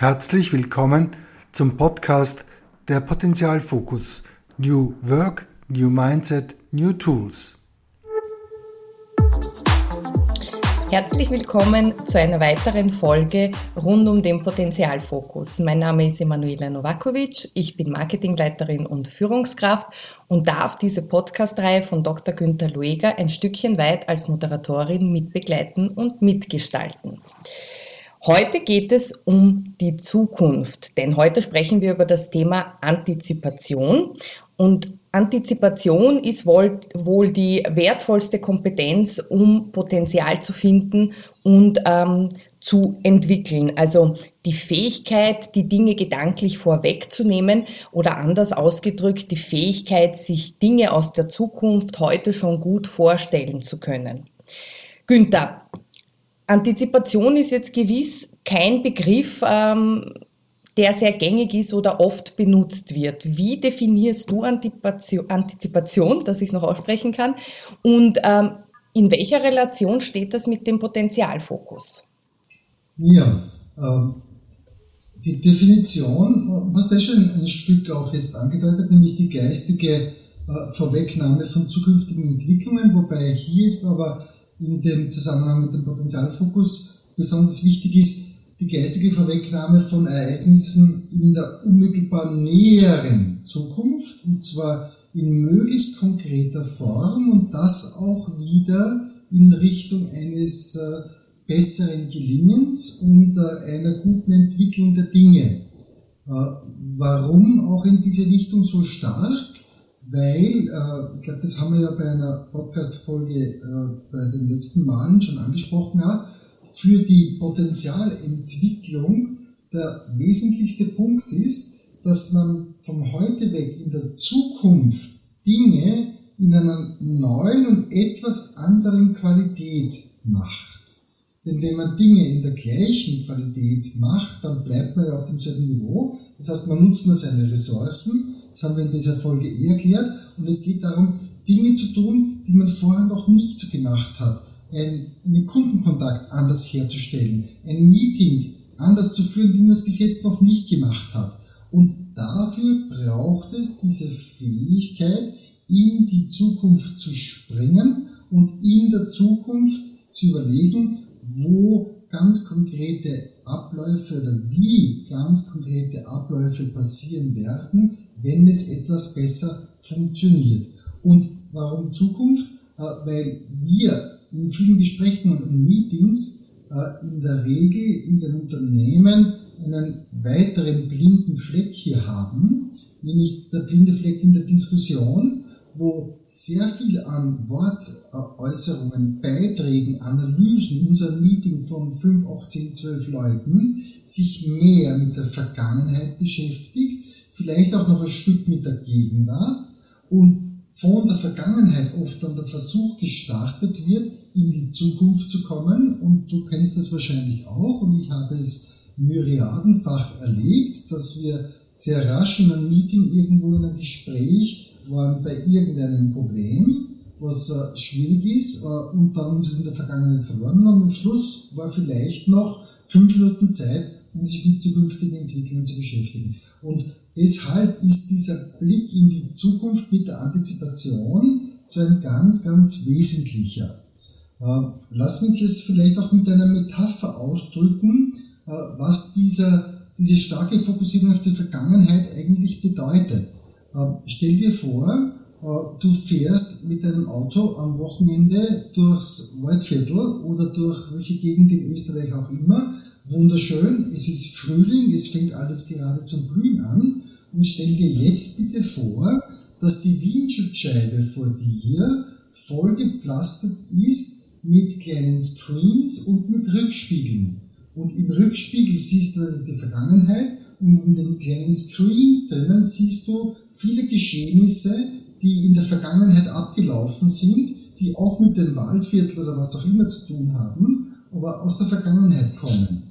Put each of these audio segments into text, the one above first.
Herzlich willkommen zum Podcast der Potenzialfokus New Work, New Mindset, New Tools. Herzlich willkommen zu einer weiteren Folge rund um den Potenzialfokus. Mein Name ist Emanuela Novakovic, ich bin Marketingleiterin und Führungskraft und darf diese Podcast-Reihe von Dr. Günther Lueger ein Stückchen weit als Moderatorin mitbegleiten und mitgestalten. Heute geht es um die Zukunft, denn heute sprechen wir über das Thema Antizipation. Und Antizipation ist wohl, wohl die wertvollste Kompetenz, um Potenzial zu finden und ähm, zu entwickeln. Also die Fähigkeit, die Dinge gedanklich vorwegzunehmen oder anders ausgedrückt, die Fähigkeit, sich Dinge aus der Zukunft heute schon gut vorstellen zu können. Günther, Antizipation ist jetzt gewiss kein Begriff, ähm, der sehr gängig ist oder oft benutzt wird. Wie definierst du Antizipation, dass ich es noch aussprechen kann? Und ähm, in welcher Relation steht das mit dem Potenzialfokus? Ja, ähm, die Definition, was das schon ein Stück auch jetzt angedeutet, nämlich die geistige äh, Vorwegnahme von zukünftigen Entwicklungen, wobei hier ist aber in dem Zusammenhang mit dem Potenzialfokus besonders wichtig ist, die geistige Vorwegnahme von Ereignissen in der unmittelbar näheren Zukunft, und zwar in möglichst konkreter Form und das auch wieder in Richtung eines äh, besseren Gelingens und äh, einer guten Entwicklung der Dinge. Äh, warum auch in diese Richtung so stark? Weil, äh, ich glaube, das haben wir ja bei einer Podcast-Folge äh, bei den letzten Malen schon angesprochen, ja, für die Potenzialentwicklung der wesentlichste Punkt ist, dass man von heute weg in der Zukunft Dinge in einer neuen und etwas anderen Qualität macht. Denn wenn man Dinge in der gleichen Qualität macht, dann bleibt man ja auf demselben Niveau. Das heißt, man nutzt nur seine Ressourcen das haben wir in dieser Folge eh erklärt. Und es geht darum, Dinge zu tun, die man vorher noch nicht gemacht hat. einen Kundenkontakt anders herzustellen, ein Meeting anders zu führen, wie man es bis jetzt noch nicht gemacht hat. Und dafür braucht es diese Fähigkeit, in die Zukunft zu springen und in der Zukunft zu überlegen, wo ganz konkrete Abläufe oder wie ganz konkrete Abläufe passieren werden, wenn es etwas besser funktioniert. Und warum Zukunft? Äh, weil wir in vielen Besprechungen und Meetings äh, in der Regel in den Unternehmen einen weiteren blinden Fleck hier haben, nämlich der blinde Fleck in der Diskussion, wo sehr viel an Wortäußerungen, Beiträgen, Analysen in unserem Meeting von 5, 8, 10, 12 Leuten sich mehr mit der Vergangenheit beschäftigt vielleicht auch noch ein Stück mit der Gegenwart und von der Vergangenheit oft dann der Versuch gestartet wird, in die Zukunft zu kommen. Und du kennst das wahrscheinlich auch und ich habe es myriadenfach erlebt, dass wir sehr rasch in einem Meeting irgendwo in einem Gespräch waren bei irgendeinem Problem, was äh, schwierig ist, äh, und dann uns in der Vergangenheit verloren haben. Am Schluss war vielleicht noch fünf Minuten Zeit, um sich mit zukünftigen Entwicklungen zu beschäftigen. Und deshalb ist dieser Blick in die Zukunft mit der Antizipation so ein ganz, ganz wesentlicher. Äh, lass mich das vielleicht auch mit einer Metapher ausdrücken, äh, was dieser, diese starke Fokussierung auf die Vergangenheit eigentlich bedeutet. Äh, stell dir vor, du fährst mit deinem Auto am Wochenende durchs Waldviertel oder durch welche Gegend in Österreich auch immer wunderschön, es ist Frühling, es fängt alles gerade zum Blühen an und stell dir jetzt bitte vor, dass die Windschutzscheibe vor dir vollgepflastert ist mit kleinen Screens und mit Rückspiegeln. Und im Rückspiegel siehst du die Vergangenheit in den kleinen Screens drinnen siehst du viele Geschehnisse, die in der Vergangenheit abgelaufen sind, die auch mit dem Waldviertel oder was auch immer zu tun haben, aber aus der Vergangenheit kommen.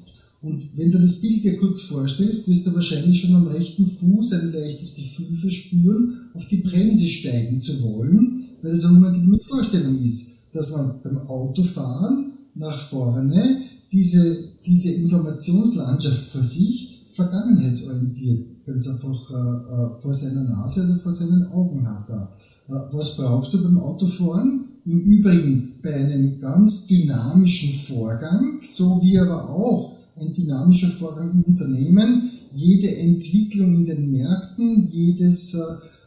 Und wenn du das Bild dir kurz vorstellst, wirst du wahrscheinlich schon am rechten Fuß ein leichtes Gefühl verspüren, auf die Bremse steigen zu wollen, weil es eine unangenehme Vorstellung ist, dass man beim Autofahren nach vorne diese, diese Informationslandschaft vor sich vergangenheitsorientiert ganz einfach äh, vor seiner Nase oder vor seinen Augen hat. Äh, was brauchst du beim Autofahren? Im Übrigen bei einem ganz dynamischen Vorgang, so wie aber auch ein dynamischer Vorgang im Unternehmen, jede Entwicklung in den Märkten, jedes äh,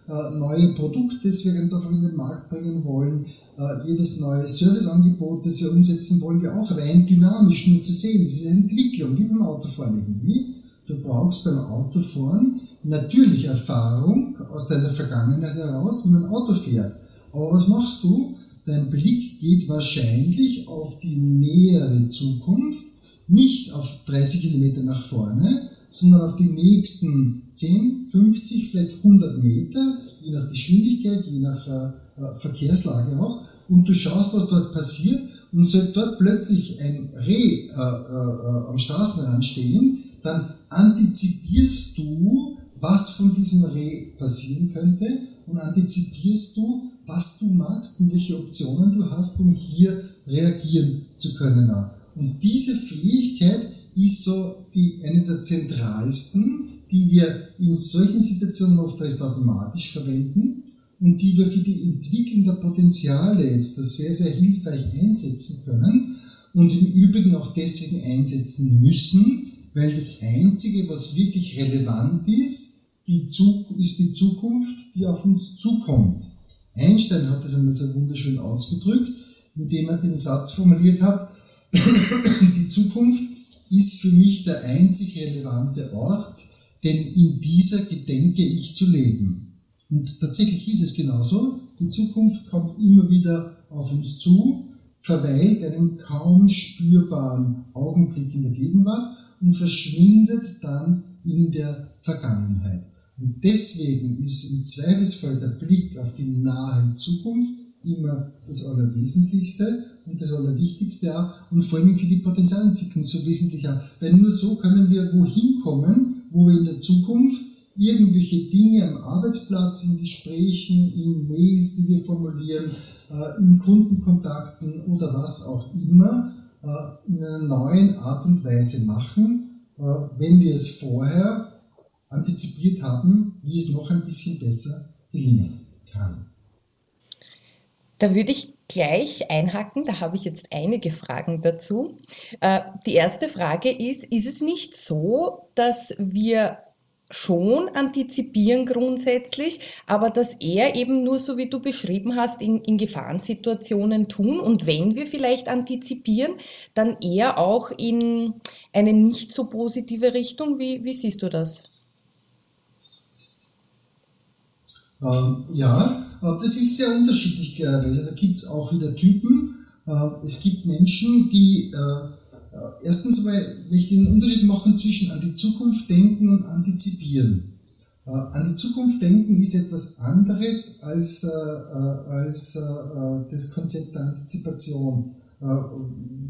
äh, neue Produkt, das wir ganz einfach in den Markt bringen wollen, äh, jedes neue Serviceangebot, das wir umsetzen wollen, wir auch rein dynamisch nur zu sehen. Das ist eine Entwicklung, wie beim Autofahren irgendwie. Du brauchst beim Autofahren natürlich Erfahrung aus deiner Vergangenheit heraus, wie man Auto fährt. Aber was machst du? Dein Blick geht wahrscheinlich auf die nähere Zukunft, nicht auf 30 Kilometer nach vorne, sondern auf die nächsten 10, 50, vielleicht 100 Meter, je nach Geschwindigkeit, je nach äh, äh, Verkehrslage auch. Und du schaust, was dort passiert. Und sollte dort plötzlich ein Reh äh, äh, äh am Straßenrand stehen, dann antizipierst du, was von diesem Reh passieren könnte und antizipierst du, was du magst und welche Optionen du hast, um hier reagieren zu können. Und diese Fähigkeit ist so die, eine der zentralsten, die wir in solchen Situationen oft recht automatisch verwenden und die wir für die Entwicklung der Potenziale jetzt sehr, sehr hilfreich einsetzen können und im Übrigen auch deswegen einsetzen müssen, weil das Einzige, was wirklich relevant ist, die ist die Zukunft, die auf uns zukommt. Einstein hat das einmal so wunderschön ausgedrückt, indem er den Satz formuliert hat, die Zukunft ist für mich der einzig relevante Ort, denn in dieser gedenke ich zu leben. Und tatsächlich ist es genauso. Die Zukunft kommt immer wieder auf uns zu, verweilt einen kaum spürbaren Augenblick in der Gegenwart und verschwindet dann in der Vergangenheit. Und deswegen ist im Zweifelsfall der Blick auf die nahe Zukunft immer das Allerwesentlichste und das Allerwichtigste auch und vor allem für die Potenzialentwicklung so wesentlich auch. Weil nur so können wir wohin kommen, wo wir in der Zukunft irgendwelche Dinge am Arbeitsplatz, in Gesprächen, in Mails, die wir formulieren, äh, in Kundenkontakten oder was auch immer, in einer neuen Art und Weise machen, äh, wenn wir es vorher antizipiert haben, wie es noch ein bisschen besser gelingen kann. Da würde ich gleich einhaken, da habe ich jetzt einige Fragen dazu. Äh, die erste Frage ist, ist es nicht so, dass wir schon antizipieren grundsätzlich, aber dass er eben nur so wie du beschrieben hast, in, in Gefahrensituationen tun und wenn wir vielleicht antizipieren, dann eher auch in eine nicht so positive Richtung. Wie, wie siehst du das? Ähm, ja, das ist sehr unterschiedlich klarerweise. Da gibt es auch wieder Typen. Äh, es gibt Menschen, die äh, äh, erstens mal möchte ich den Unterschied machen zwischen an die Zukunft denken und antizipieren. Äh, an die Zukunft denken ist etwas anderes als, äh, als das Konzept der Antizipation.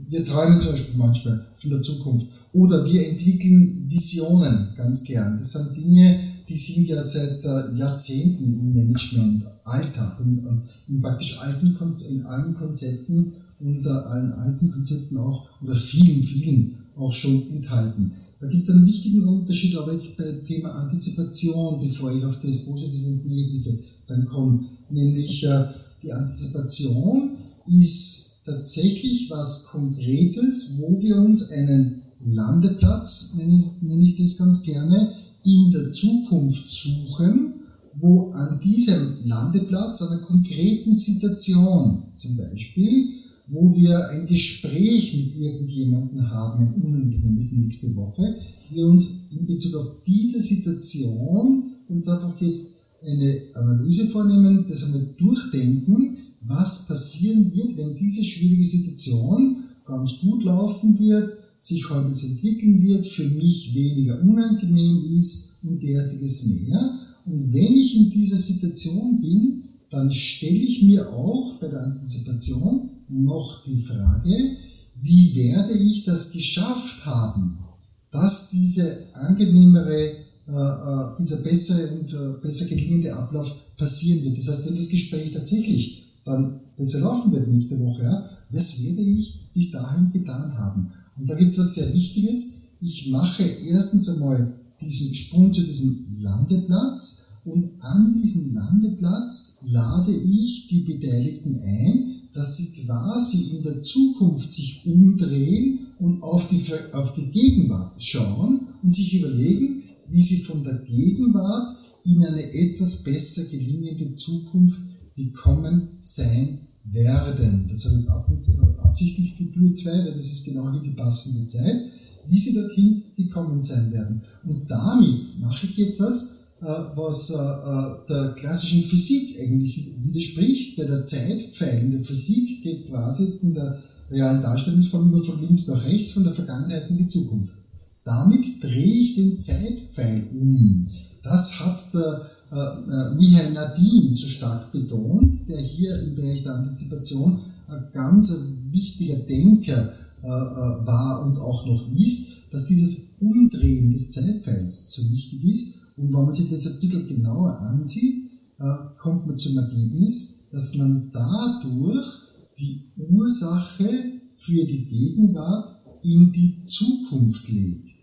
Wir träumen zum Beispiel manchmal von der Zukunft oder wir entwickeln Visionen ganz gern. Das sind Dinge, die sind ja seit Jahrzehnten im Management Alltag und in praktisch alten, in allen Konzepten unter allen alten Konzepten auch oder vielen, vielen auch schon enthalten. Da gibt es einen wichtigen Unterschied, aber jetzt beim Thema Antizipation, bevor ich auf das Positive und Negative dann komme, nämlich äh, die Antizipation ist tatsächlich was Konkretes, wo wir uns einen Landeplatz, nenne ich, nenne ich das ganz gerne, in der Zukunft suchen, wo an diesem Landeplatz, einer konkreten Situation zum Beispiel, wo wir ein Gespräch mit irgendjemandem haben, ein unangenehmes nächste Woche, wir uns in Bezug auf diese Situation uns einfach jetzt eine Analyse vornehmen, das einmal durchdenken, was passieren wird, wenn diese schwierige Situation ganz gut laufen wird, sich halbwegs entwickeln wird, für mich weniger unangenehm ist und derartiges mehr. Und wenn ich in dieser Situation bin, dann stelle ich mir auch bei der Antizipation noch die Frage, wie werde ich das geschafft haben, dass diese angenehmere, äh, äh, dieser bessere und äh, besser gelingende Ablauf passieren wird. Das heißt, wenn das Gespräch tatsächlich dann besser laufen wird nächste Woche, ja, was werde ich bis dahin getan haben? Und da gibt es was sehr Wichtiges. Ich mache erstens einmal diesen Sprung zu diesem Landeplatz und an diesem Landeplatz lade ich die Beteiligten ein, dass sie quasi in der Zukunft sich umdrehen und auf die, auf die Gegenwart schauen und sich überlegen, wie sie von der Gegenwart in eine etwas besser gelingende Zukunft gekommen sein werden. Das habe ich jetzt absichtlich für Dur 2, weil das ist genau hier die passende Zeit, wie sie dorthin gekommen sein werden. Und damit mache ich etwas, was äh, äh, der klassischen Physik eigentlich widerspricht. Bei der Zeitpfeil in der Physik geht quasi in der realen Darstellungsform immer von links nach rechts, von der Vergangenheit in die Zukunft. Damit drehe ich den Zeitpfeil um. Das hat der äh, Michael Nadin so stark betont, der hier im Bereich der Antizipation ein ganz wichtiger Denker äh, war und auch noch ist, dass dieses Umdrehen des Zeitpfeils so wichtig ist und wenn man sich das ein bisschen genauer ansieht, äh, kommt man zum Ergebnis, dass man dadurch die Ursache für die Gegenwart in die Zukunft legt.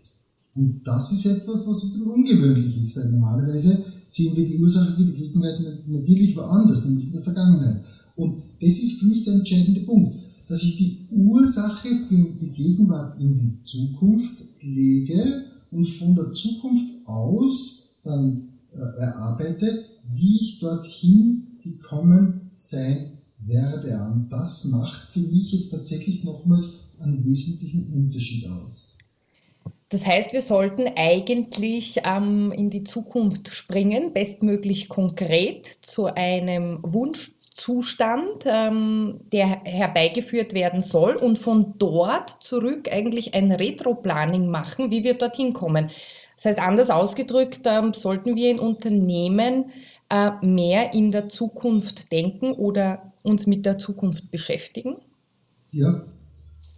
Und das ist etwas, was ein bisschen ungewöhnlich ist, weil normalerweise sehen wir die Ursache für die Gegenwart natürlich woanders, nämlich in der Vergangenheit. Und das ist für mich der entscheidende Punkt, dass ich die Ursache für die Gegenwart in die Zukunft lege und von der Zukunft aus dann äh, erarbeite, wie ich dorthin gekommen sein werde. Und das macht für mich jetzt tatsächlich nochmals einen wesentlichen Unterschied aus. Das heißt, wir sollten eigentlich ähm, in die Zukunft springen, bestmöglich konkret zu einem Wunschzustand, ähm, der herbeigeführt werden soll und von dort zurück eigentlich ein Retro-Planning machen, wie wir dorthin kommen. Das heißt, anders ausgedrückt, ähm, sollten wir in Unternehmen äh, mehr in der Zukunft denken oder uns mit der Zukunft beschäftigen? Ja,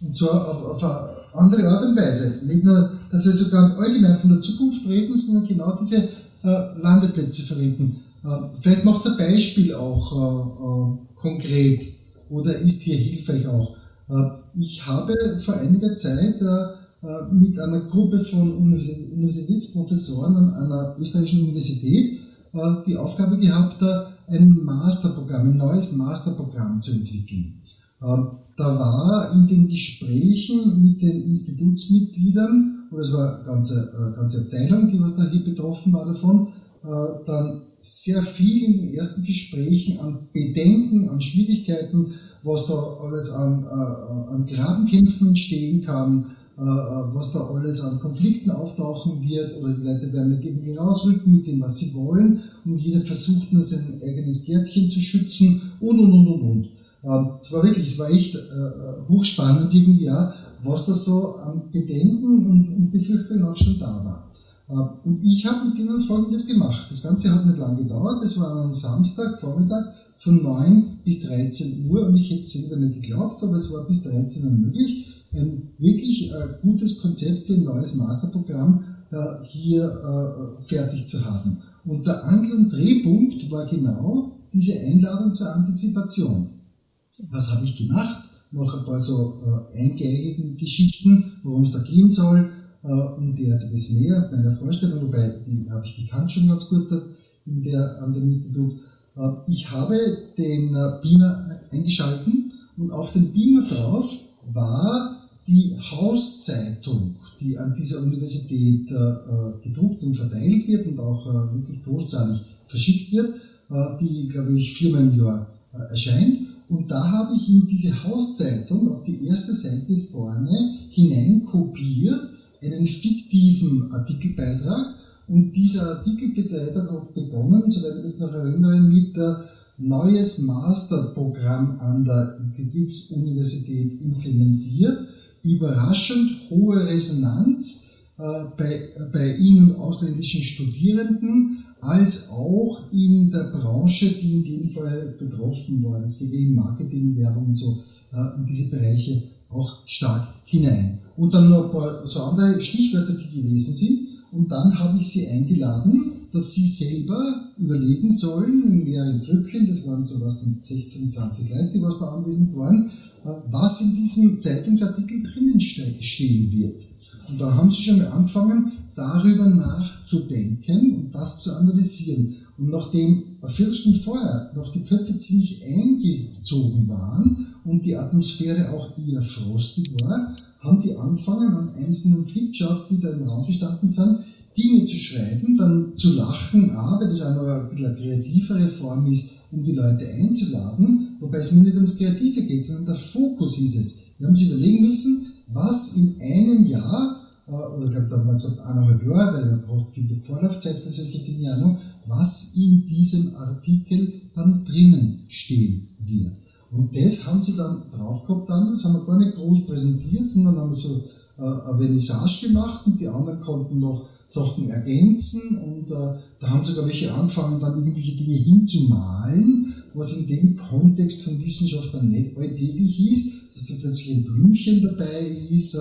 und zwar auf, auf eine andere Art und Weise. Nicht nur, dass wir so ganz allgemein von der Zukunft reden, sondern genau diese äh, Landeplätze verwenden. Äh, vielleicht macht es ein Beispiel auch äh, äh, konkret oder ist hier hilfreich auch. Äh, ich habe vor einiger Zeit äh, äh, mit einer Gruppe von Universitätsprofessoren an einer österreichischen Universität äh, die Aufgabe gehabt, ein Masterprogramm, ein neues Masterprogramm zu entwickeln. Ähm, da war in den Gesprächen mit den Institutsmitgliedern, oder es war eine ganze, eine äh, ganze Abteilung, die was da hier betroffen war davon, dann sehr viel in den ersten Gesprächen an Bedenken, an Schwierigkeiten, was da alles an, an Grabenkämpfen entstehen kann, äh, äh, was da alles an Konflikten auftauchen wird oder die Leute werden dagegen rausrücken mit dem, was sie wollen und jeder versucht nur sein eigenes Gärtchen zu schützen und und und und und. Ähm, es war wirklich, es war echt äh, hochspannend irgendwie, ja, was da so an Bedenken und, und Befürchtungen auch schon da war. Und ich habe mit ihnen Folgendes gemacht. Das Ganze hat nicht lange gedauert. Das war ein Samstag, Vormittag von 9 bis 13 Uhr und ich hätte es selber nicht geglaubt, aber es war bis 13 Uhr möglich ein wirklich äh, gutes Konzept für ein neues Masterprogramm äh, hier äh, fertig zu haben. Und der Angel- und Drehpunkt war genau diese Einladung zur Antizipation. Was habe ich gemacht? Noch ein paar so eingängigen Geschichten, worum es da gehen soll, äh, um derartiges mehr, meiner Vorstellung, wobei die habe ich gekannt schon ganz gut in der, an dem Institut. Äh, ich habe den äh, Beamer eingeschalten und auf dem Beamer drauf war die Hauszeitung, die an dieser Universität äh, gedruckt und verteilt wird und auch äh, wirklich großzahlig verschickt wird, äh, die, glaube ich, viermal im Jahr äh, erscheint. Und da habe ich in diese Hauszeitung auf die erste Seite vorne hineinkopiert einen fiktiven Artikelbeitrag. Und dieser Artikelbeitrag hat begonnen, soweit ich das noch erinnere, mit der neues Masterprogramm an der XXX-Universität implementiert überraschend hohe Resonanz äh, bei, bei in- und ausländischen Studierenden, als auch in der Branche, die in dem Fall betroffen war. Es geht eben Marketing, Werbung und so äh, in diese Bereiche auch stark hinein. Und dann noch ein paar so andere Stichwörter, die gewesen sind. Und dann habe ich sie eingeladen, dass sie selber überlegen sollen, in mehreren Grüppchen, das waren so was mit 16, 20 Leute, die was da anwesend waren, was in diesem Zeitungsartikel drinnen stehen wird. Und dann haben sie schon mal angefangen, darüber nachzudenken und das zu analysieren. Und nachdem eine Viertelstunde vorher noch die Köpfe ziemlich eingezogen waren und die Atmosphäre auch eher frostig war, haben die angefangen an einzelnen Flipcharts, die da im Raum gestanden sind, Dinge zu schreiben, dann zu lachen, auch, weil das auch noch ein bisschen eine kreativere Form ist, um die Leute einzuladen, wobei es mir nicht ums Kreative geht, sondern der Fokus ist es. Wir haben sich überlegen müssen, was in einem Jahr, äh, oder ich glaube, da haben wir gesagt eineinhalb Jahre, weil man braucht viel Vorlaufzeit für solche Dinge auch was in diesem Artikel dann drinnen stehen wird. Und das haben sie dann drauf gehabt, dann, das haben wir gar nicht groß präsentiert, sondern haben so äh, eine Vernissage gemacht und die anderen konnten noch Sachen ergänzen und äh, da haben sogar welche angefangen, dann irgendwelche Dinge hinzumalen, was in dem Kontext von Wissenschaft dann nicht alltäglich ist, dass da plötzlich ein Blümchen dabei ist äh,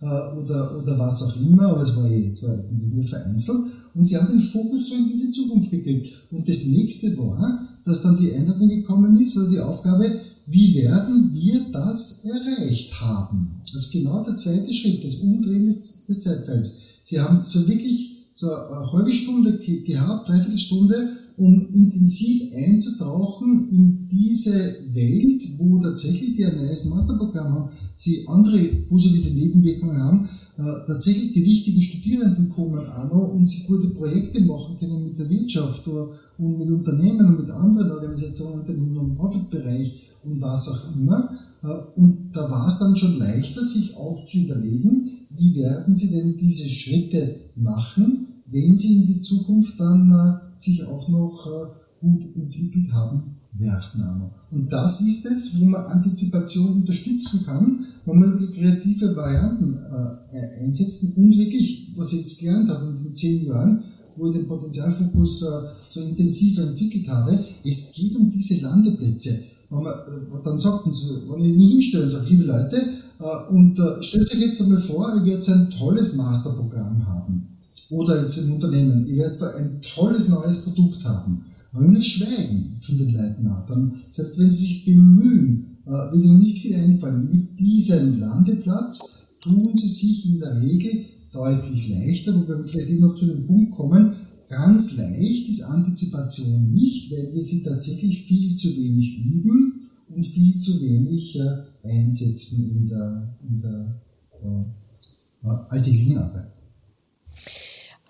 äh, oder, oder was auch immer, aber es war, eh, es war nur vereinzelt. Und sie haben den Fokus so in diese Zukunft gekriegt. Und das nächste war, dass dann die Einladung gekommen ist, also die Aufgabe, wie werden wir das erreicht haben? Das ist genau der zweite Schritt, das Umdrehen des, des Zeitteils. Sie haben so wirklich so eine halbe Stunde gehabt, dreiviertel Stunde, um intensiv einzutauchen in diese Welt, wo tatsächlich die ein neues Masterprogramm haben, sie andere positive Nebenwirkungen haben, äh, tatsächlich die richtigen Studierenden kommen noch und sie gute Projekte machen können mit der Wirtschaft und mit Unternehmen und mit anderen Organisationen im Non-Profit-Bereich und was auch immer. Äh, und da war es dann schon leichter, sich auch zu überlegen, wie werden sie denn diese Schritte machen, wenn sie in die Zukunft dann äh, sich auch noch äh, gut entwickelt haben werden. Und das ist es, wo man Antizipation unterstützen kann, wo man kreative Varianten äh, einsetzen und wirklich, was ich jetzt gelernt habe in den zehn Jahren, wo ich den Potenzialfokus äh, so intensiv entwickelt habe, es geht um diese Landeplätze. Wenn man äh, dann sagt, wenn ich mich hinstelle und sage, liebe Leute, äh, und äh, stellt euch jetzt einmal vor, ihr werdet ein tolles Masterprogramm haben oder jetzt im Unternehmen, ihr werdet da ein tolles neues Produkt haben. Wenn wir schweigen von den Leuten an, dann, selbst wenn sie sich bemühen, wird ihnen nicht viel einfallen. Mit diesem Landeplatz tun sie sich in der Regel deutlich leichter, wobei wir vielleicht eh noch zu dem Punkt kommen, ganz leicht ist Antizipation nicht, weil wir sie tatsächlich viel zu wenig üben und viel zu wenig äh, einsetzen in der, in der äh, alltäglichen Arbeit.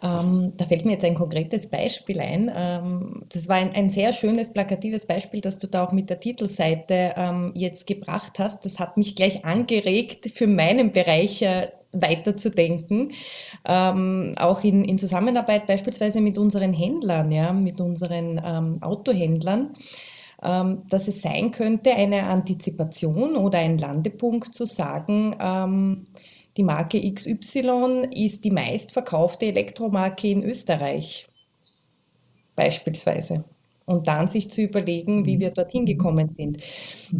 Ähm, da fällt mir jetzt ein konkretes Beispiel ein. Ähm, das war ein, ein, sehr schönes, plakatives Beispiel, das du da auch mit der Titelseite ähm, jetzt gebracht hast. Das hat mich gleich angeregt, für meinen Bereich äh, weiterzudenken. Ähm, auch in, in, Zusammenarbeit beispielsweise mit unseren Händlern, ja, mit unseren ähm, Autohändlern ähm, dass es sein könnte, eine Antizipation oder ein Landepunkt zu sagen, die Marke XY ist die meistverkaufte Elektromarke in Österreich, beispielsweise. Und dann sich zu überlegen, wie wir dorthin gekommen sind.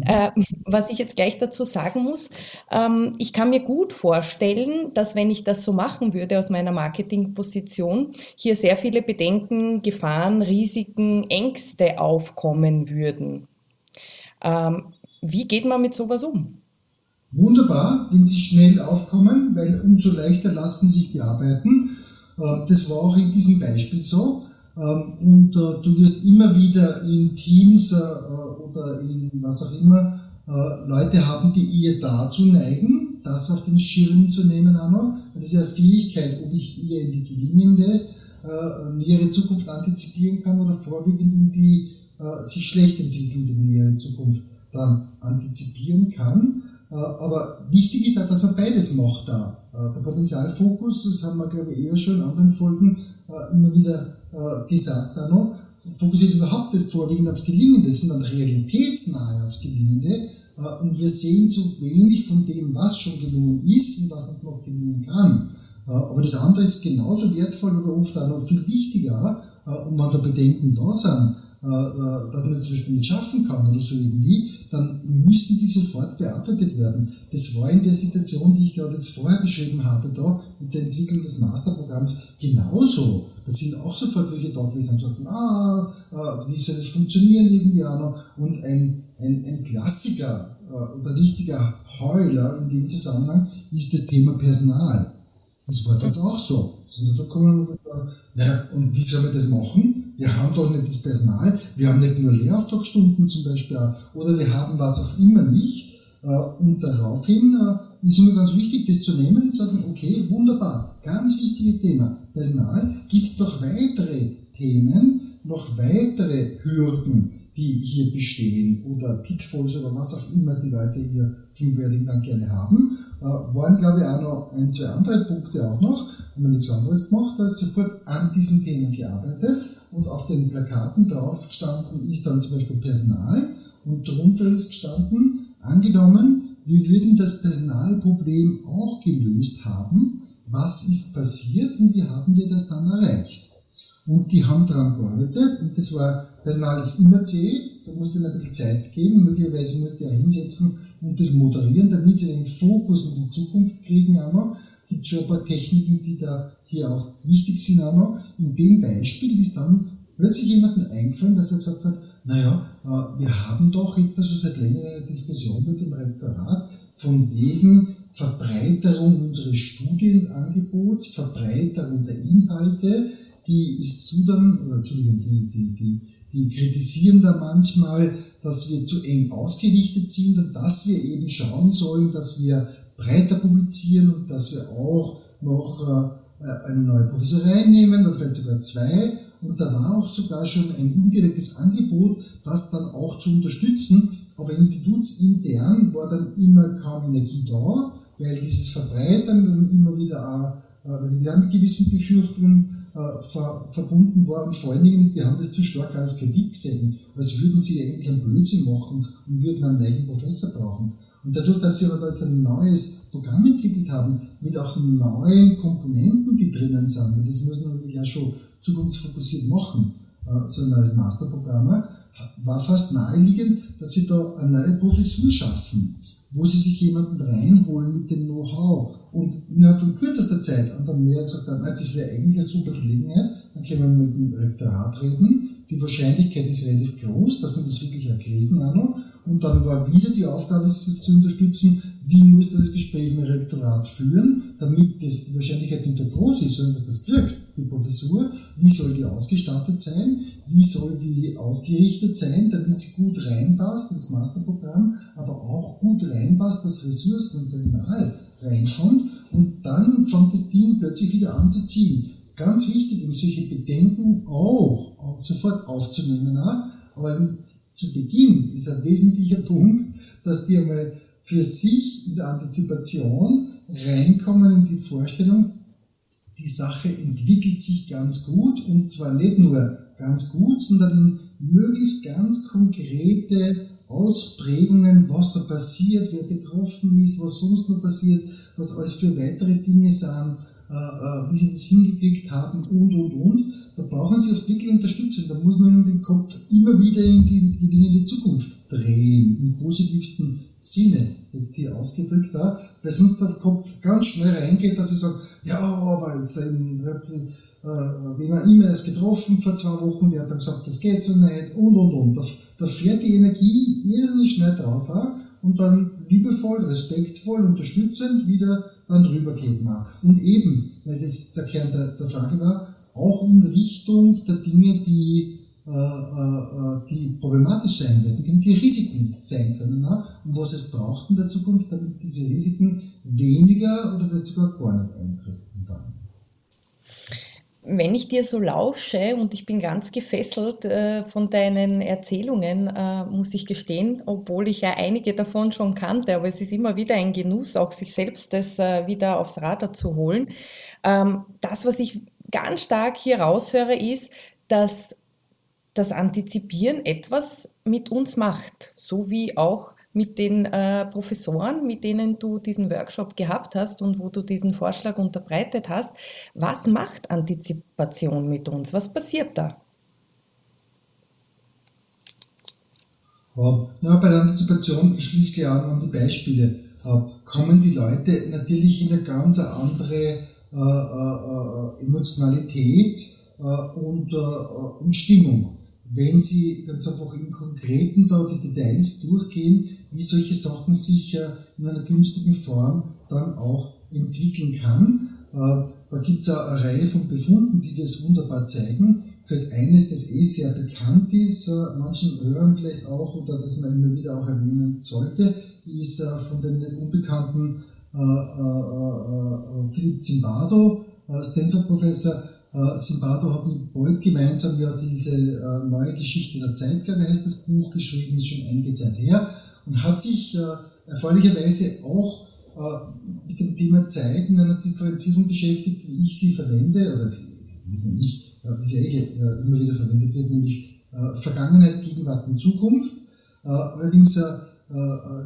Äh, was ich jetzt gleich dazu sagen muss, ähm, ich kann mir gut vorstellen, dass wenn ich das so machen würde aus meiner Marketingposition, hier sehr viele Bedenken, Gefahren, Risiken, Ängste aufkommen würden. Ähm, wie geht man mit sowas um? Wunderbar, wenn sie schnell aufkommen, weil umso leichter lassen sich bearbeiten. Ähm, das war auch in diesem Beispiel so. Ähm, und äh, du wirst immer wieder in Teams äh, oder in was auch immer äh, Leute haben, die eher dazu neigen, das auf den Schirm zu nehmen, Anno. Das ist ja eine Fähigkeit, ob ich eher in die gelingende, nähere Zukunft antizipieren kann oder vorwiegend in die sich schlecht entwickelnde nähere Zukunft dann antizipieren kann. Äh, aber wichtig ist auch, dass man beides macht da. Äh, der Potenzialfokus, das haben wir, glaube ich, eher schon in anderen Folgen äh, immer wieder gesagt auch noch, fokussiert überhaupt nicht vorwiegend aufs Gelingende, sondern realitätsnahe aufs Gelingende. Und wir sehen zu wenig von dem, was schon gelungen ist und was uns noch gelingen kann. Aber das andere ist genauso wertvoll oder oft auch noch viel wichtiger. Und wenn da Bedenken da sind, dass man das zum Beispiel nicht schaffen kann oder so irgendwie, dann müssten die sofort bearbeitet werden. Das war in der Situation, die ich gerade jetzt vorher beschrieben habe, da mit der Entwicklung des Masterprogramms genauso. Da sind auch sofort welche da gewesen und sagten, ah, wie soll das funktionieren irgendwie auch noch? Und ein, ein, ein Klassiker äh, oder richtiger Heuler in dem Zusammenhang ist das Thema Personal. Das war dort auch so. Sind sie gekommen und gesagt, naja, und wie sollen wir das machen? Wir haben doch nicht das Personal, wir haben nicht nur Lehrauftragsstunden zum Beispiel, oder wir haben was auch immer nicht. Äh, und daraufhin äh, ist mir ganz wichtig, das zu nehmen und zu sagen, okay, wunderbar, ganz wichtiges Thema, Personal. Gibt es doch weitere Themen, noch weitere Hürden, die hier bestehen oder Pitfalls oder was auch immer die Leute hier vom Wording dann gerne haben, äh, waren glaube ich auch noch ein, zwei andere Punkte auch noch, haben wir nichts anderes gemacht, als sofort an diesen Themen gearbeitet und auf den Plakaten drauf gestanden ist dann zum Beispiel Personal und darunter ist gestanden, angenommen, wir würden das Personalproblem auch gelöst haben, was ist passiert? Und wie haben wir das dann erreicht? Und die haben daran gearbeitet und das war, Personal ist immer zäh, da musste ihnen ein bisschen Zeit geben, möglicherweise musste er hinsetzen und das moderieren, damit sie den Fokus in die Zukunft kriegen noch. Gibt schon ein paar Techniken, die da hier auch wichtig sind auch noch. In dem Beispiel ist dann plötzlich jemandem eingefallen, dass er gesagt hat, naja, äh, wir haben doch jetzt schon seit längerem eine Diskussion mit dem Rektorat von wegen Verbreiterung unseres Studienangebots, Verbreiterung der Inhalte, die ist Sudan, oder Entschuldigung, die, die, die, die kritisieren da manchmal, dass wir zu eng ausgerichtet sind und dass wir eben schauen sollen, dass wir breiter publizieren und dass wir auch noch äh, eine neue Professorei nehmen oder vielleicht sogar zwei. Und da war auch sogar schon ein indirektes Angebot, das dann auch zu unterstützen. Auf institutsintern war dann immer kaum Energie da, weil dieses Verbreitern dann immer wieder auch, äh, also die haben gewissen Befürchtungen äh, ver, verbunden war. Und vor allen Dingen, wir haben das zu stark als Kritik gesehen, als würden sie eigentlich einen Blödsinn machen und würden einen neuen Professor brauchen. Und dadurch, dass sie aber da jetzt ein neues Programm entwickelt haben, mit auch neuen Komponenten, die drinnen sind, und das muss man natürlich auch schon zukunftsfokussiert machen, äh, so ein neues Masterprogramm, war fast naheliegend, dass sie da eine neue Professur schaffen wo sie sich jemanden reinholen mit dem Know-how und innerhalb von kürzester Zeit und dann mehr gesagt haben, das wäre eigentlich eine super Gelegenheit, dann können wir mit dem Rektorat reden. Die Wahrscheinlichkeit ist relativ groß, dass wir das wirklich erkriegen noch. Und dann war wieder die Aufgabe, sie zu unterstützen, wie muss das Gespräch mit dem Rektorat führen, damit das die Wahrscheinlichkeit nicht so groß ist, sondern dass du das kriegst, die Professur, wie soll die ausgestattet sein, wie soll die ausgerichtet sein, damit sie gut reinpasst ins Masterprogramm, aber auch gut reinpasst, dass Ressourcen und Personal reinkommt? Und dann fängt das Ding plötzlich wieder an zu ziehen. Ganz wichtig, um solche Bedenken auch, auch sofort aufzunehmen, aber zu Beginn ist ein wesentlicher Punkt, dass die einmal für sich in der Antizipation reinkommen in die Vorstellung, die Sache entwickelt sich ganz gut und zwar nicht nur ganz gut, sondern in möglichst ganz konkrete Ausprägungen, was da passiert, wer betroffen ist, was sonst noch passiert, was alles für weitere Dinge sind, wie sie das hingekriegt haben und und und. Da brauchen sie oft wirklich Unterstützung. Da muss man den Kopf immer wieder in die, in die, Zukunft drehen, im positivsten Sinne, jetzt hier ausgedrückt, da, weil sonst der Kopf ganz schnell reingeht, dass er sagt, ja, aber jetzt eben, äh, wen auch immer erst getroffen vor zwei Wochen, der hat dann gesagt, das geht so nicht und und und. Da, da fährt die Energie irrsinnig schnell drauf auch, und dann liebevoll, respektvoll, unterstützend wieder dann drüber geht man. Und eben, weil das der Kern der, der Frage war, auch in Richtung der Dinge, die, äh, äh, die problematisch sein werden, die Risiken sein können, na? und was es braucht in der Zukunft, damit diese Risiken weniger oder vielleicht sogar gar nicht eintreten wenn ich dir so lausche und ich bin ganz gefesselt äh, von deinen Erzählungen, äh, muss ich gestehen, obwohl ich ja einige davon schon kannte, aber es ist immer wieder ein Genuss, auch sich selbst das äh, wieder aufs Radar zu holen. Ähm, das, was ich ganz stark hier raushöre, ist, dass das Antizipieren etwas mit uns macht, so wie auch mit den äh, Professoren, mit denen du diesen Workshop gehabt hast und wo du diesen Vorschlag unterbreitet hast. Was macht Antizipation mit uns? Was passiert da? Ja, na, bei der Antizipation schließt ja an, an die Beispiele. kommen die Leute natürlich in eine ganz andere äh, äh, äh Emotionalität äh, und, äh, und Stimmung wenn Sie ganz einfach im Konkreten da die Details durchgehen, wie solche Sachen sich in einer günstigen Form dann auch entwickeln kann. Da gibt es eine Reihe von Befunden, die das wunderbar zeigen. Vielleicht eines, das eh sehr bekannt ist, manchen hören vielleicht auch oder das man immer wieder auch erwähnen sollte, ist von dem unbekannten Philipp Zimbardo, Stanford-Professor, äh, Zimbardo hat mit Boyd gemeinsam ja diese äh, neue Geschichte der Zeit, glaube ich, heißt das Buch, geschrieben, ist schon einige Zeit her, und hat sich äh, erfreulicherweise auch mit dem Thema Zeit in einer Differenzierung beschäftigt, wie ich sie verwende, oder nicht nur ich, wie sie eh immer wieder verwendet wird, nämlich Vergangenheit, Gegenwart und Zukunft. Allerdings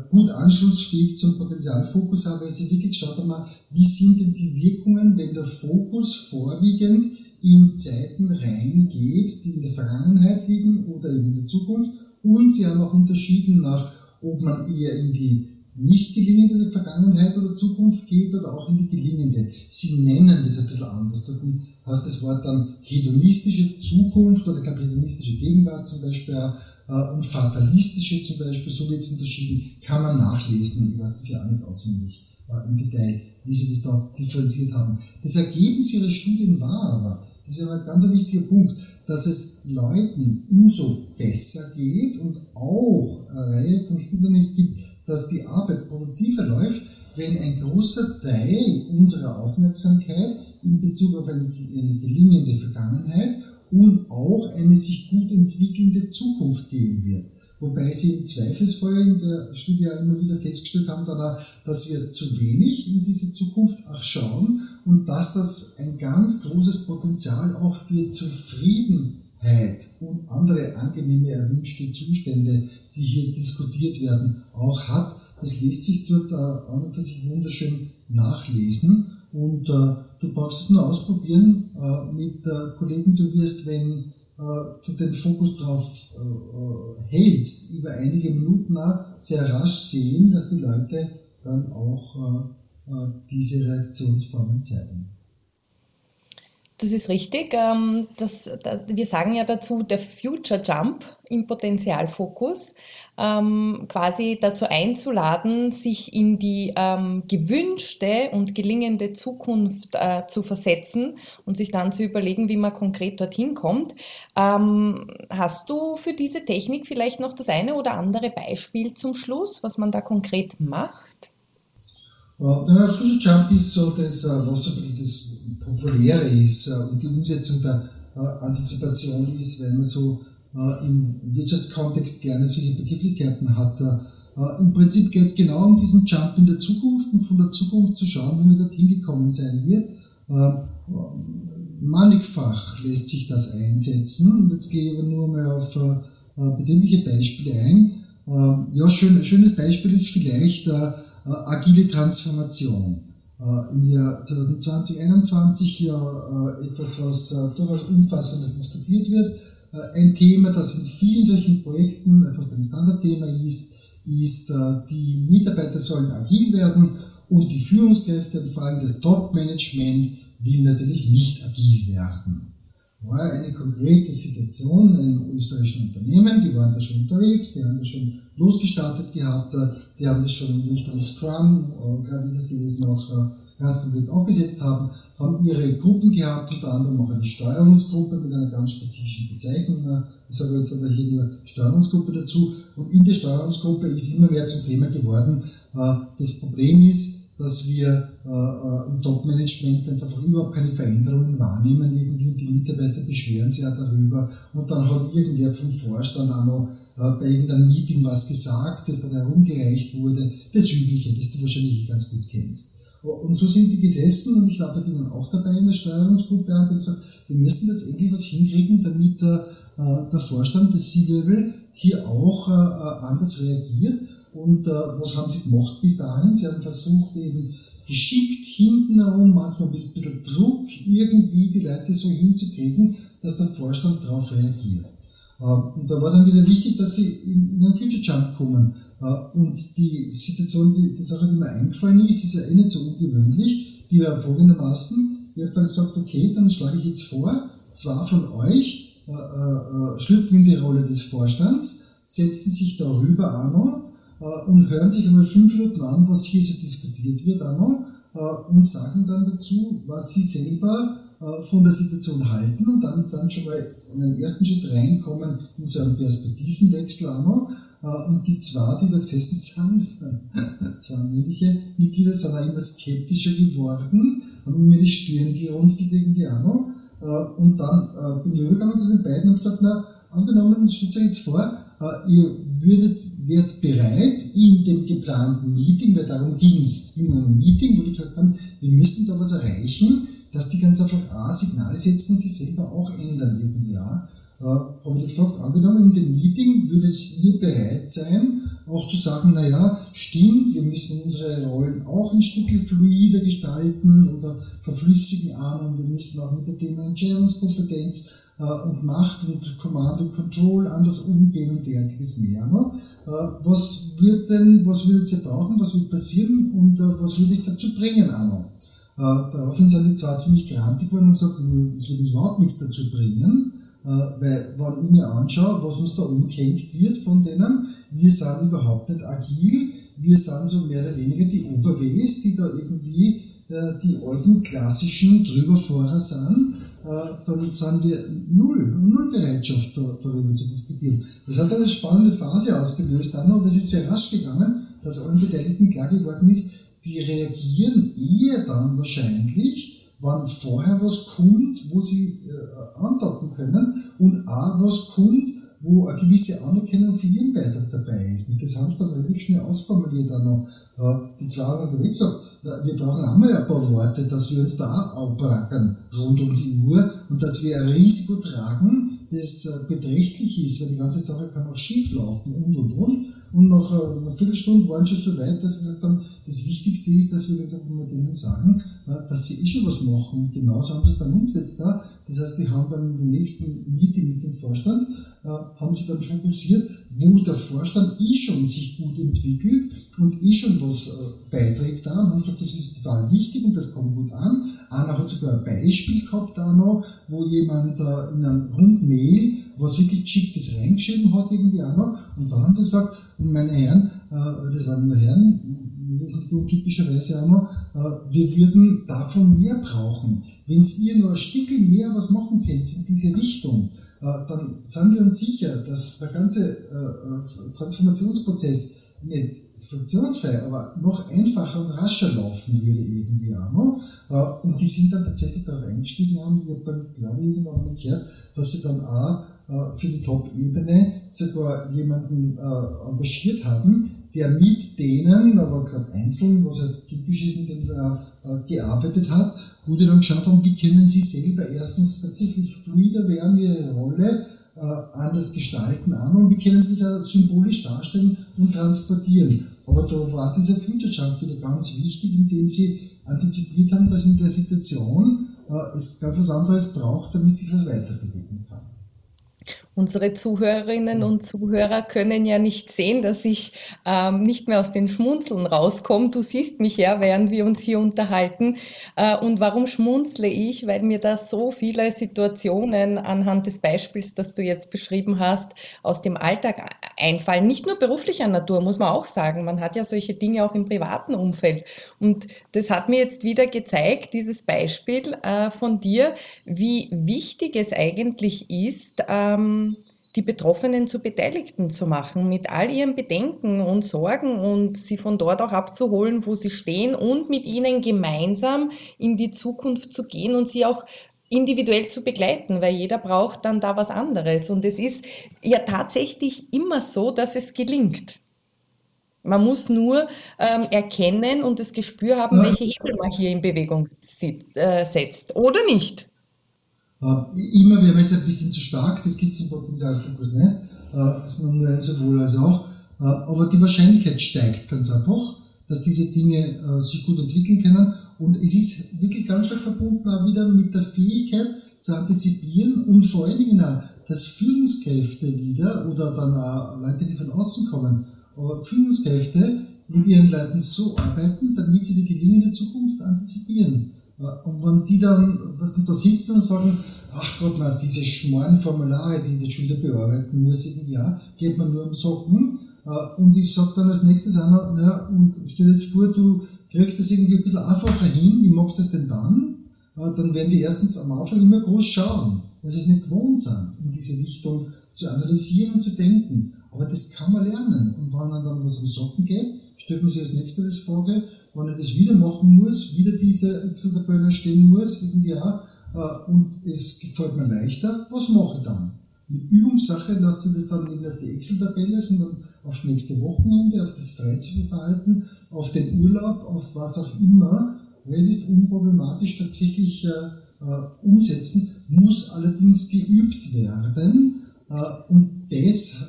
gut anschlussfähig zum Potenzialfokus habe, ich wirklich geschaut einmal, wie sind denn die Wirkungen, wenn der Fokus vorwiegend in Zeiten reingeht, die in der Vergangenheit liegen oder eben in der Zukunft. Und sie haben auch unterschieden nach, ob man eher in die nicht gelingende Vergangenheit oder Zukunft geht oder auch in die gelingende. Sie nennen das ein bisschen anders. Dort heißt das Wort dann hedonistische Zukunft oder ich glaube hedonistische Gegenwart zum Beispiel äh, und fatalistische zum Beispiel, so wird es unterschieden, kann man nachlesen. Ich weiß das ja auch nicht auswendig äh, im Detail, wie sie das da differenziert haben. Das Ergebnis ihrer Studien war aber, das ist aber ein ganz wichtiger Punkt, dass es Leuten umso besser geht und auch eine Reihe von Studien es gibt, dass die Arbeit produktiver läuft, wenn ein großer Teil unserer Aufmerksamkeit in Bezug auf eine, eine gelingende Vergangenheit und auch eine sich gut entwickelnde Zukunft geben wird. Wobei sie im Zweifelsfall in der Studie immer wieder festgestellt haben, dass wir zu wenig in diese Zukunft auch schauen und dass das ein ganz großes Potenzial auch für Zufriedenheit und andere angenehme erwünschte Zustände, die hier diskutiert werden, auch hat. Das lässt sich dort an und für sich wunderschön nachlesen und äh, du brauchst es nur ausprobieren äh, mit äh, Kollegen. Du wirst, wenn äh, du den Fokus darauf hältst, über einige Minuten sehr rasch sehen, dass die Leute dann auch diese Reaktionsformen zeigen. Das ist richtig. Ähm, das, das, wir sagen ja dazu der Future Jump im Potenzialfokus, ähm, quasi dazu einzuladen, sich in die ähm, gewünschte und gelingende Zukunft äh, zu versetzen und sich dann zu überlegen, wie man konkret dorthin kommt. Hast du für diese Technik vielleicht noch das eine oder andere Beispiel zum Schluss, was man da konkret macht? Der Future Jump ist so das, was so das Populäre ist äh, und die Umsetzung der äh, Antizipation ist, weil man so äh, im Wirtschaftskontext gerne solche Begrifflichkeiten hat. Im Prinzip geht es genau um diesen Jump in der Zukunft und von der Zukunft zu schauen, wie man dorthin gekommen sein wird. Mannigfach lässt sich das einsetzen und jetzt gehe ich aber nur mal auf betriebliche Beispiele ein. Ja, schön, schönes Beispiel ist vielleicht agile Transformation. Äh, im Jahr 2020, 2021 ja äh, etwas, was äh, durchaus umfassender diskutiert wird. Ein Thema, das in vielen solchen Projekten fast ein Standardthema ist, ist, die Mitarbeiter sollen agil werden und die Führungskräfte vor allem das Top-Management will natürlich nicht agil werden. War eine konkrete Situation in österreichischen Unternehmen, die waren da schon unterwegs, die haben da schon losgestartet gehabt, die haben das schon in Richtung Scrum, äh, ich, ist es gewesen, auch äh, ganz konkret aufgesetzt haben, haben ihre Gruppen gehabt, unter anderem auch eine Steuerungsgruppe mit einer ganz spezifischen Bezeichnung. Äh, ich sage jetzt aber hier nur Steuerungsgruppe dazu. Und in der Steuerungsgruppe ist immer mehr zum Thema geworden, das Problem ist, dass wir im Top-Management ganz einfach überhaupt keine Veränderungen wahrnehmen. Irgendwie die Mitarbeiter beschweren sich ja darüber. Und dann hat irgendwer vom Vorstand auch noch bei irgendeinem Meeting was gesagt, das dann herumgereicht wurde, das Übliche, das du wahrscheinlich ganz gut kennst. Und so sind die gesessen und ich war bei denen auch dabei in der Steuerungsgruppe und habe gesagt, wir müssen jetzt endlich was hinkriegen, damit der, äh, der Vorstand des C-Level hier auch äh, anders reagiert. Und äh, was haben sie gemacht bis dahin? Sie haben versucht, eben geschickt hinten herum, manchmal ein bisschen Druck, irgendwie die Leute so hinzukriegen, dass der Vorstand darauf reagiert. Und da war dann wieder wichtig, dass sie in den Future Jump kommen. Und die Situation, die, die Sache, die mir eingefallen ist, ist ja eh nicht so ungewöhnlich. Die war folgendermaßen, ich habe dann gesagt, okay, dann schlage ich jetzt vor, zwei von euch äh, äh, schlüpfen in die Rolle des Vorstands, setzen sich darüber an äh, und hören sich einmal fünf Minuten an, was hier so diskutiert wird, an und sagen dann dazu, was sie selber von der Situation halten und damit dann schon mal in den ersten Schritt reinkommen in so einen Perspektivenwechsel noch. Und die zwei, die da gesessen sind, zwei männliche Mitglieder, sind auch immer skeptischer geworden, haben mir die Stirn gerunzelt irgendwie auch noch. Und dann bin ich rübergegangen zu den beiden und gesagt, na, angenommen, stellt euch jetzt vor, ihr würdet, wärt bereit, in dem geplanten Meeting, weil darum ging es, es ging um ein Meeting, wo die gesagt haben, wir müssten da was erreichen, dass die ganz einfach A, Signale setzen, sich selber auch ändern irgendwie auch. Äh, habe ich gefragt, angenommen, in dem Meeting würdet ihr bereit sein, auch zu sagen, naja, stimmt, wir müssen unsere Rollen auch ein Stück fluider gestalten oder verflüssigen an und wir müssen auch mit dem Thema Entscheidungskompetenz äh, und Macht und Command und Control anders umgehen und derartiges mehr. Ne? Äh, was wird denn, was würdet ihr brauchen, was wird passieren? Und äh, was würde ich dazu bringen, Anno? Daraufhin sind die zwar ziemlich grantig geworden und gesagt, es wird uns überhaupt nichts dazu bringen, weil wenn ich mir anschaue, was uns da umgehängt wird von denen, wir sind überhaupt nicht agil, wir sind so mehr oder weniger die Oberwes, die da irgendwie die alten klassischen Drüberfahrer sind. äh, dann sind wir null, null Bereitschaft darüber zu diskutieren. Das hat eine spannende Phase ausgelöst, auch noch, das ist sehr rasch gegangen, dass allen Beteiligten klar geworden ist, die reagieren eher dann wahrscheinlich, wann vorher was kommt, wo sie äh, andocken können und auch was kommt, wo eine gewisse Anerkennung für ihren Beitrag dabei ist. Und das haben sie dann relativ schnell ausformuliert auch noch. Äh, die zwei haben unterwegs gesagt, wir brauchen auch mal ein paar Worte, dass wir uns da auch aufbrackern rund um die Uhr und dass wir ein Risiko tragen, das äh, beträchtlich ist, weil die ganze Sache kann auch schief laufen und und und. Und nach äh, einer Viertelstunde waren schon so weit, dass sie gesagt haben, das Wichtigste ist, dass wir jetzt einfach mal denen sagen, äh, dass sie eh schon was machen. Genauso haben sie es dann umgesetzt da. Das heißt, die haben dann im nächsten Meeting mit dem Vorstand, haben sie dann fokussiert, wo der Vorstand eh schon sich gut entwickelt und eh schon was beiträgt da und haben gesagt, das ist total wichtig und das kommt gut an. Einer hat sogar ein Beispiel gehabt da noch, wo jemand in einem Rundmail was wirklich Geschicktes reingeschrieben hat irgendwie auch noch. Und dann haben sie gesagt, und meine Herren, äh, das waren nur Herren, typischerweise auch noch, äh, wir würden davon mehr brauchen. Wenn ihr nur ein Stückchen mehr was machen könnt in diese Richtung, äh, dann sind wir uns sicher, dass der ganze Transformationsprozess nicht funktionsfrei, aber noch einfacher und rascher laufen würde irgendwie auch noch. Und die sind dann tatsächlich darauf eingestiegen und ich habe dann, glaube ich, irgendwann mal gehört, dass sie dann auch äh, für die Top-Ebene sogar jemanden äh, engagiert haben, der mit denen, aber glaube einzeln, was halt typisch ist, mit denen äh, gearbeitet hat, wo die dann geschaut haben, wie können sie selber erstens tatsächlich fluider werden, ihre Rolle äh, anders gestalten an und wie können sie das auch symbolisch darstellen und transportieren. Aber da war dieser Future Jump wieder ganz wichtig, indem sie antizipiert haben, dass in der Situation äh, es ganz was anderes braucht, damit sich was weiterbewegen kann. Unsere Zuhörerinnen und Zuhörer können ja nicht sehen, dass ich ähm, nicht mehr aus den Schmunzeln rauskomme. Du siehst mich ja, während wir uns hier unterhalten. Äh, und warum schmunzle ich? Weil mir da so viele Situationen anhand des Beispiels, das du jetzt beschrieben hast, aus dem Alltag einfallen. Nicht nur beruflicher Natur, muss man auch sagen. Man hat ja solche Dinge auch im privaten Umfeld. Und das hat mir jetzt wieder gezeigt, dieses Beispiel äh, von dir, wie wichtig es eigentlich ist, ähm, die Betroffenen zu Beteiligten zu machen, mit all ihren Bedenken und Sorgen und sie von dort auch abzuholen, wo sie stehen und mit ihnen gemeinsam in die Zukunft zu gehen und sie auch individuell zu begleiten, weil jeder braucht dann da was anderes. Und es ist ja tatsächlich immer so, dass es gelingt. Man muss nur ähm, erkennen und das Gespür haben, welche Hebel man hier in Bewegung äh, setzt oder nicht. Äh, immer wäre jetzt ein bisschen zu stark, das gibt es im Potenzialfokus nicht. Äh, ist nur ein sowohl als auch. Äh, aber die Wahrscheinlichkeit steigt ganz einfach, dass diese Dinge äh, sich gut entwickeln können. Und es ist wirklich ganz stark verbunden auch wieder mit der Fähigkeit zu antizipieren und vor allen Dingen auch, dass Führungskräfte wieder oder dann auch Leute, die von außen kommen, Führungskräfte mit ihren Leuten so arbeiten, damit sie die gelingende Zukunft antizipieren. Und wenn die dann was da sitzen und sagen, ach Gott, na, diese schmoren Formulare, die ich wieder bearbeiten muss, irgendwie auch, geht man nur um Socken. Äh, und ich sag dann als nächstes noch, naja, und stell jetzt vor, du kriegst du das irgendwie ein bisschen einfacher hin, wie magst du das denn dann? Äh, dann werden die erstens am Anfang immer groß schauen, weil sie es nicht gewohnt sind, in diese Richtung zu analysieren und zu denken. Aber das kann man lernen. Und wenn dann was um Socken geht, stellt man sich als nächstes Frage, wenn ich das wieder machen muss, wieder diese Excel-Tabelle stehen muss, irgendwie auch, äh, und es gefällt mir leichter, was mache ich dann? Mit Übungssache lässt sich das dann nicht auf die Excel-Tabelle, sondern aufs nächste Wochenende, auf das Freizeitverhalten, auf den Urlaub, auf was auch immer, relativ unproblematisch tatsächlich äh, äh, umsetzen, muss allerdings geübt werden. Äh, und das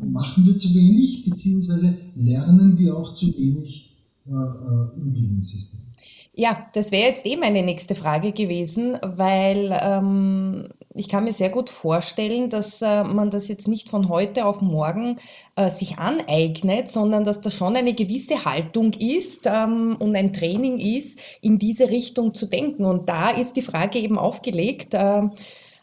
machen wir zu wenig, beziehungsweise lernen wir auch zu wenig äh, äh, im Bildungssystem. Ja, das wäre jetzt eh meine nächste Frage gewesen, weil ähm, ich kann mir sehr gut vorstellen, dass äh, man das jetzt nicht von heute auf morgen äh, sich aneignet, sondern dass da schon eine gewisse Haltung ist ähm, und ein Training ist, in diese Richtung zu denken. Und da ist die Frage eben aufgelegt. Äh,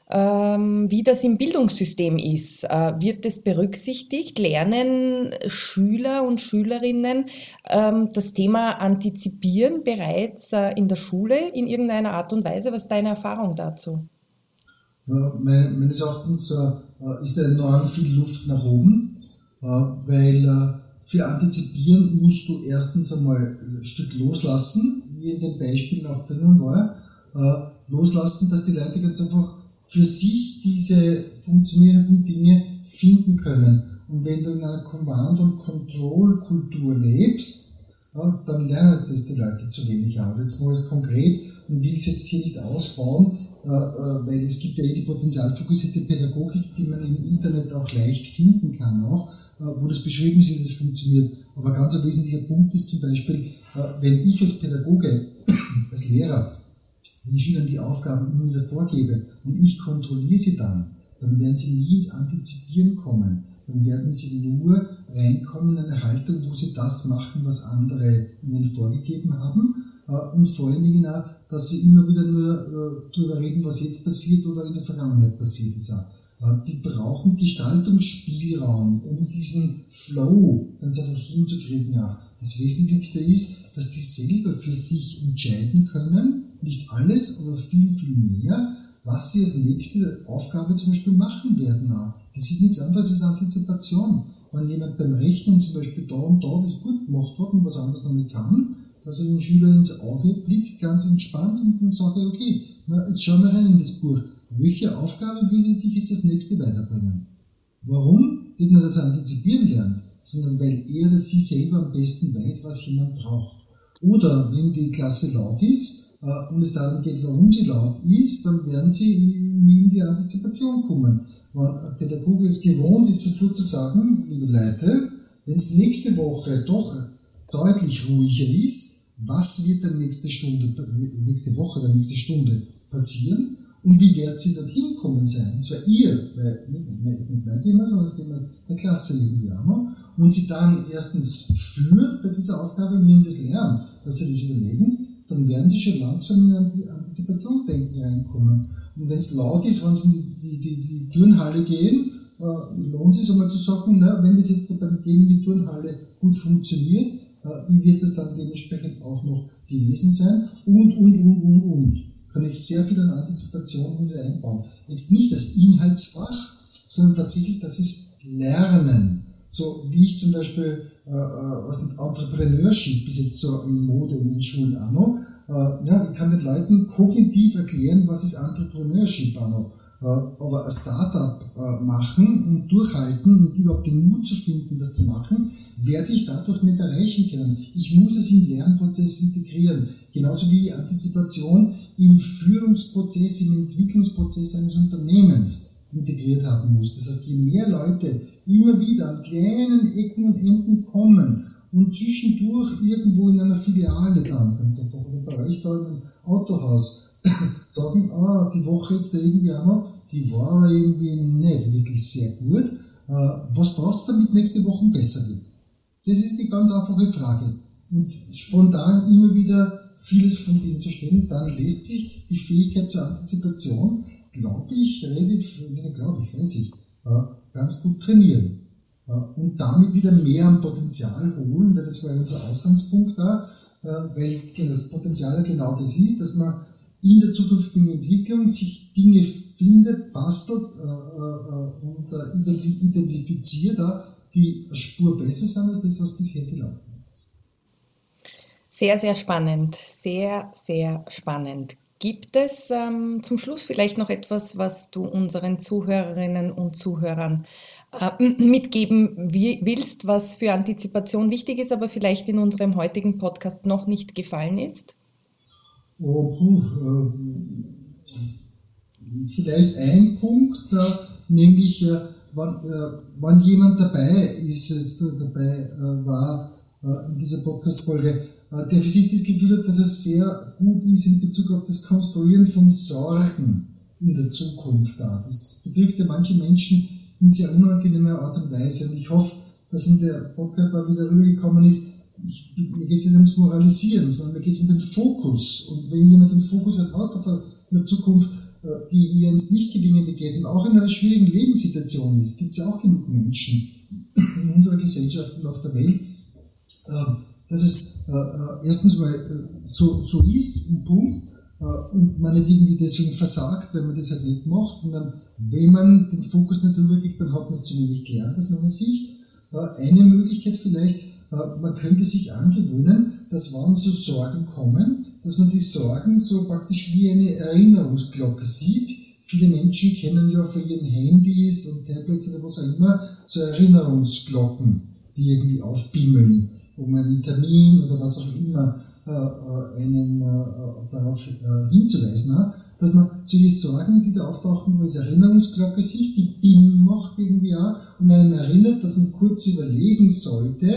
ähm, wie das im Bildungssystem ist. Äh, wird das berücksichtigt? Lernen Schüler und Schülerinnen ähm, das Thema antizipieren bereits äh, in der Schule in irgendeiner Art und Weise? Was ist deine Erfahrung dazu? Meines Erachtens äh, ist da enorm viel Luft nach oben, weil für Antizipieren musst du erstens einmal ein Stück loslassen, wie in dem Beispiel auch drinnen war, loslassen, dass die Leute ganz einfach für sich diese funktionierenden Dinge finden können. Und wenn du in einer Command- und Control-Kultur lebst, dann lernen das die Leute zu wenig auch. Jetzt mal konkret und will es jetzt hier nicht ausbauen, äh, äh, weil es gibt ja eh die potenzialfokussierte Pädagogik, die man im Internet auch leicht finden kann, auch, äh, wo das beschrieben ist, wie das funktioniert. Aber ganz ein wesentlicher Punkt ist zum Beispiel, äh, wenn ich als Pädagoge, als Lehrer den Schülern die Aufgaben immer wieder vorgebe und ich kontrolliere sie dann, dann werden sie nie ins Antizipieren kommen. Dann werden sie nur reinkommen in eine Haltung, wo sie das machen, was andere ihnen vorgegeben haben. Äh, und vor allen Dingen auch, dass sie immer wieder nur äh, darüber reden, was jetzt passiert oder in der Vergangenheit passiert ist. Äh, die brauchen Gestaltungsspielraum, um diesen Flow ganz einfach hinzukriegen. Das Wesentlichste ist, dass die selber für sich entscheiden können, nicht alles, aber viel, viel mehr, was sie als nächste Aufgabe zum Beispiel machen werden. Das ist nichts anderes als Antizipation. Wenn jemand beim Rechnen zum Beispiel da und da das gut gemacht hat und was anderes noch nicht kann, dass er den Schüler ins Auge blickt, ganz entspannt und dann sagt er, okay, na, jetzt schauen wir rein in das Buch. Welche Aufgabe würde dich jetzt das nächste weiterbringen? Warum? Nicht nur, dass er antizipieren lernt, sondern weil er oder sie selber am besten weiß, was jemand braucht. Oder wenn die Klasse laut ist, äh, und es darum geht, warum sie laut ist, dann werden sie nie in die Antizipation kommen. Wenn Pädagoge es gewohnt ist, sofort zu sagen, liebe Leute, wenn es nächste Woche doch deutlich ruhiger ist, was wird dann nächste Stunde, nächste Woche, der nächste Stunde passieren und wie wird sie dorthin kommen sein? Und zwar ihr, weil nicht, ist nicht mein Thema, sondern das Thema der Klasse irgendwie auch noch. Und sie dann erstens führt bei dieser Aufgabe, indem das lernen, dass sie das überlegen, dann werden sie schon langsam in ein Antizipationsdenken reinkommen. Und wenn es laut ist, wenn sie in die, die, die Turnhalle gehen, äh, lohnt es sich einmal zu sagen, na, wenn das jetzt beim Gehen in die Turnhalle gut funktioniert, wie wird das dann dementsprechend auch noch gewesen sein? Und, und, und, und, und. Kann ich sehr viel an Antizipation wieder einbauen. Jetzt nicht das Inhaltsfach, sondern tatsächlich das ist Lernen. So wie ich zum Beispiel äh, äh, was nicht, Entrepreneurship bis jetzt so in Mode in den Schulen noch. Äh, ja, ich kann den Leuten kognitiv erklären, was ist Entrepreneurship noch. Äh, aber ein Startup äh, machen und durchhalten und überhaupt den Mut zu finden, das zu machen, werde ich dadurch nicht erreichen können. Ich muss es im Lernprozess integrieren. Genauso wie Antizipation im Führungsprozess, im Entwicklungsprozess eines Unternehmens integriert haben muss. Das heißt, je mehr Leute immer wieder an kleinen Ecken und Enden kommen und zwischendurch irgendwo in einer Filiale dann, ganz einfach, oder bei euch da in einem Autohaus, sagen, ah, die Woche jetzt da irgendwie auch noch, die war aber irgendwie nicht wirklich sehr gut. Äh, was braucht es, damit es nächste Woche besser wird? Das ist die ganz einfache Frage. Und spontan immer wieder vieles von dem zu stellen, dann lässt sich die Fähigkeit zur Antizipation, glaube ich, relativ, glaube ich, weiß ich, ganz gut trainieren. Und damit wieder mehr am Potenzial holen, weil das war ja unser Ausgangspunkt da. weil das Potenzial genau das ist, dass man in der zukünftigen Entwicklung sich Dinge findet, bastelt und identifiziert, die Spur besser sind als das, was bisher gelaufen ist. Sehr, sehr spannend, sehr, sehr spannend. Gibt es ähm, zum Schluss vielleicht noch etwas, was du unseren Zuhörerinnen und Zuhörern äh, mitgeben willst, was für Antizipation wichtig ist, aber vielleicht in unserem heutigen Podcast noch nicht gefallen ist? Oh, puh, äh, vielleicht ein Punkt, äh, nämlich äh, wenn, äh, wenn, jemand dabei ist, jetzt dabei äh, war in dieser Podcast-Folge, der für sich das Gefühl hat, dass es sehr gut ist in Bezug auf das Konstruieren von Sorgen in der Zukunft da. Das betrifft ja manche Menschen in sehr unangenehmer Art und Weise. Und ich hoffe, dass in der Podcast auch wieder rübergekommen ist, ich, mir geht es nicht ums Moralisieren, sondern mir geht es um den Fokus. Und wenn jemand den Fokus hat, hat auf eine Zukunft, äh, die ihr ins Nicht-Gelingende geht und auch in einer schwierigen Lebenssituation ist, gibt es ja auch genug Menschen in unserer Gesellschaft und auf der Welt, äh, dass es äh, erstens mal so, so ist, ein Punkt, und man nicht irgendwie deswegen versagt, wenn man das halt nicht macht, sondern wenn man den Fokus nicht drüber kriegt, dann hat man es zu wenig gelernt aus meiner Sicht. Eine Möglichkeit vielleicht, man könnte sich angewöhnen, dass wann so Sorgen kommen, dass man die Sorgen so praktisch wie eine Erinnerungsglocke sieht. Viele Menschen kennen ja von ihren Handys und Tablets oder was auch immer so Erinnerungsglocken, die irgendwie aufbimmeln, um einen Termin oder was auch immer äh, äh einen äh, darauf äh, hinzuweisen dass man solche Sorgen, die da auftauchen, als Erinnerungsglocke sieht, die BIM macht irgendwie auch und einen erinnert, dass man kurz überlegen sollte,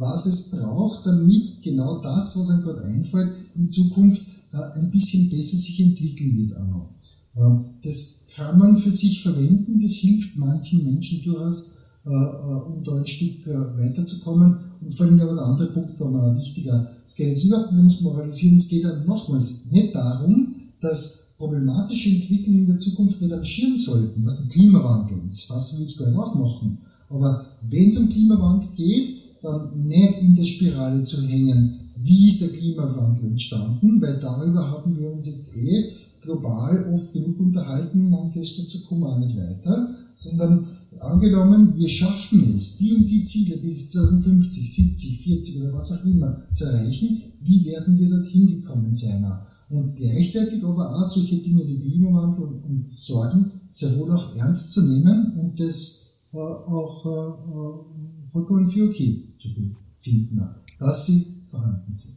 was es braucht, damit genau das, was einem gerade einfällt, in Zukunft äh, ein bisschen besser sich entwickeln wird auch. Ähm, das kann man für sich verwenden, das hilft manchen Menschen durchaus, äh, äh, um da ein Stück weiterzukommen. Und vor allem aber der andere Punkt war mir wichtiger. Es geht jetzt überhaupt nicht ums Moralisieren, es geht dann nochmals nicht darum, dass problematische Entwicklungen in der Zukunft nicht am Schirm sollten, was den Klimawandel, das fassen wir jetzt gar nicht aufmachen. Aber wenn es um Klimawandel geht, dann nicht in der Spirale zu hängen, wie ist der Klimawandel entstanden, weil darüber haben wir uns jetzt eh global oft genug unterhalten, haben festgestellt, so kommen wir auch nicht weiter, sondern angenommen, wir schaffen es, die und die Ziele bis 2050, 70, 40 oder was auch immer zu erreichen, wie werden wir dorthin gekommen sein? und gleichzeitig aber auch solche Dinge wie Klimawandel und, und Sorgen sehr wohl auch ernst zu nehmen und das äh, auch äh, äh vollkommen für okay zu befinden, dass sie vorhanden sind.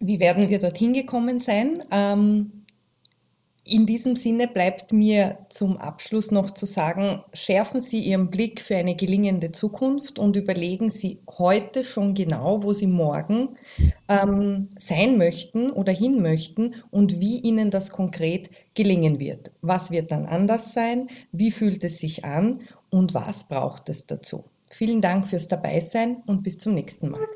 Wie werden wir dorthin gekommen sein? Ähm in diesem Sinne bleibt mir zum Abschluss noch zu sagen, schärfen Sie Ihren Blick für eine gelingende Zukunft und überlegen Sie heute schon genau, wo Sie morgen ähm, sein möchten oder hin möchten und wie Ihnen das konkret gelingen wird. Was wird dann anders sein? Wie fühlt es sich an? und was braucht es dazu? Vielen Dank fürs Dabeisein und bis zum nächsten Mal.